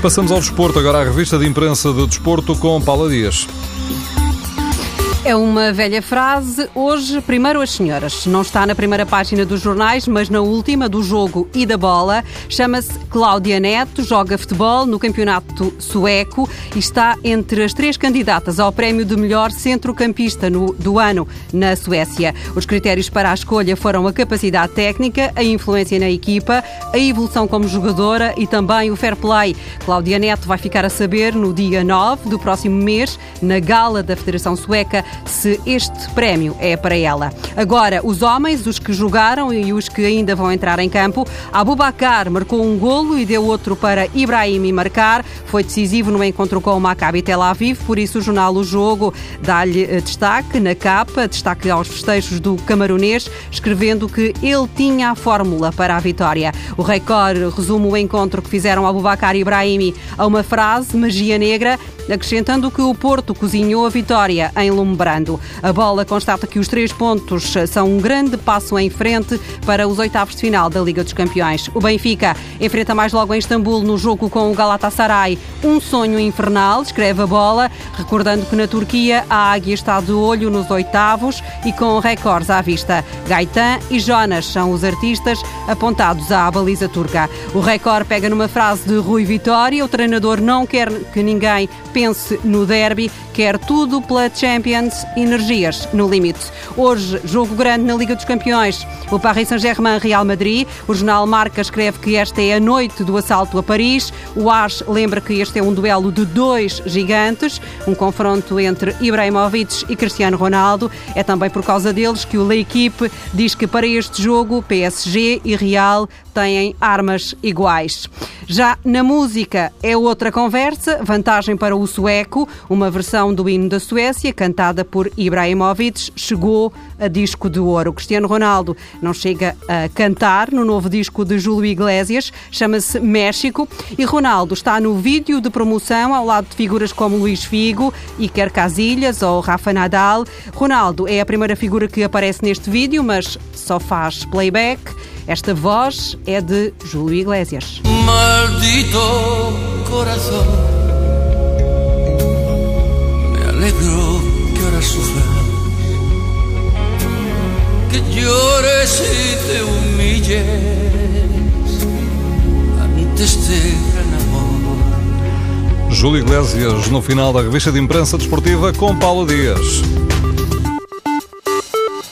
Passamos ao desporto, agora à revista de imprensa do desporto com Paula Dias. É uma velha frase. Hoje, primeiro as senhoras. Não está na primeira página dos jornais, mas na última, do jogo e da bola. Chama-se Cláudia Neto, joga futebol no campeonato sueco e está entre as três candidatas ao prémio de melhor centrocampista do ano na Suécia. Os critérios para a escolha foram a capacidade técnica, a influência na equipa, a evolução como jogadora e também o fair play. Cláudia Neto vai ficar a saber no dia 9 do próximo mês, na gala da Federação Sueca se este prémio é para ela. Agora, os homens, os que jogaram e os que ainda vão entrar em campo, Abubakar marcou um golo e deu outro para Ibrahim marcar. Foi decisivo no encontro com o Maccabi Tel Aviv, por isso o jornal O Jogo dá-lhe eh, destaque na capa, destaque aos festejos do camarunês, escrevendo que ele tinha a fórmula para a vitória. O Record resume o encontro que fizeram Abubakar e Ibrahim a uma frase, magia negra, acrescentando que o Porto cozinhou a vitória em Lumbrando. A bola constata que os três pontos são um grande passo em frente para os oitavos de final da Liga dos Campeões. O Benfica enfrenta mais logo em Istambul no jogo com o Galatasaray um sonho infernal, escreve a bola, recordando que na Turquia a Águia está de olho nos oitavos e com recordes à vista. Gaetan e Jonas são os artistas apontados à baliza turca. O Record pega numa frase de Rui Vitória, o treinador não quer que ninguém pense no derby, quer tudo pela Champions, energias no limite. Hoje, jogo grande na Liga dos Campeões. O Paris Saint-Germain Real Madrid. O jornal Marca escreve que esta é a noite do assalto a Paris. O AS lembra que este é um duelo de dois gigantes, um confronto entre Ibrahimovic e Cristiano Ronaldo. É também por causa deles que o L'Equipe diz que para este jogo PSG e Real têm armas iguais. Já na música é outra conversa, vantagem para o sueco, uma versão do hino da Suécia, cantada por Ibrahimovic, chegou a disco de ouro. Cristiano Ronaldo não chega a cantar no novo disco de Júlio Iglesias, chama-se México, e Ronaldo está no vídeo de promoção ao lado de figuras como Luís Figo, Iker Casillas ou Rafa Nadal. Ronaldo é a primeira figura que aparece neste vídeo, mas só faz playback. Esta voz é de Júlio Iglesias. Maldito corazón, sufras, que llores y te humilles ante este gran. Júlio Iglesias no final da revista de imprensa desportiva com Paulo Dias.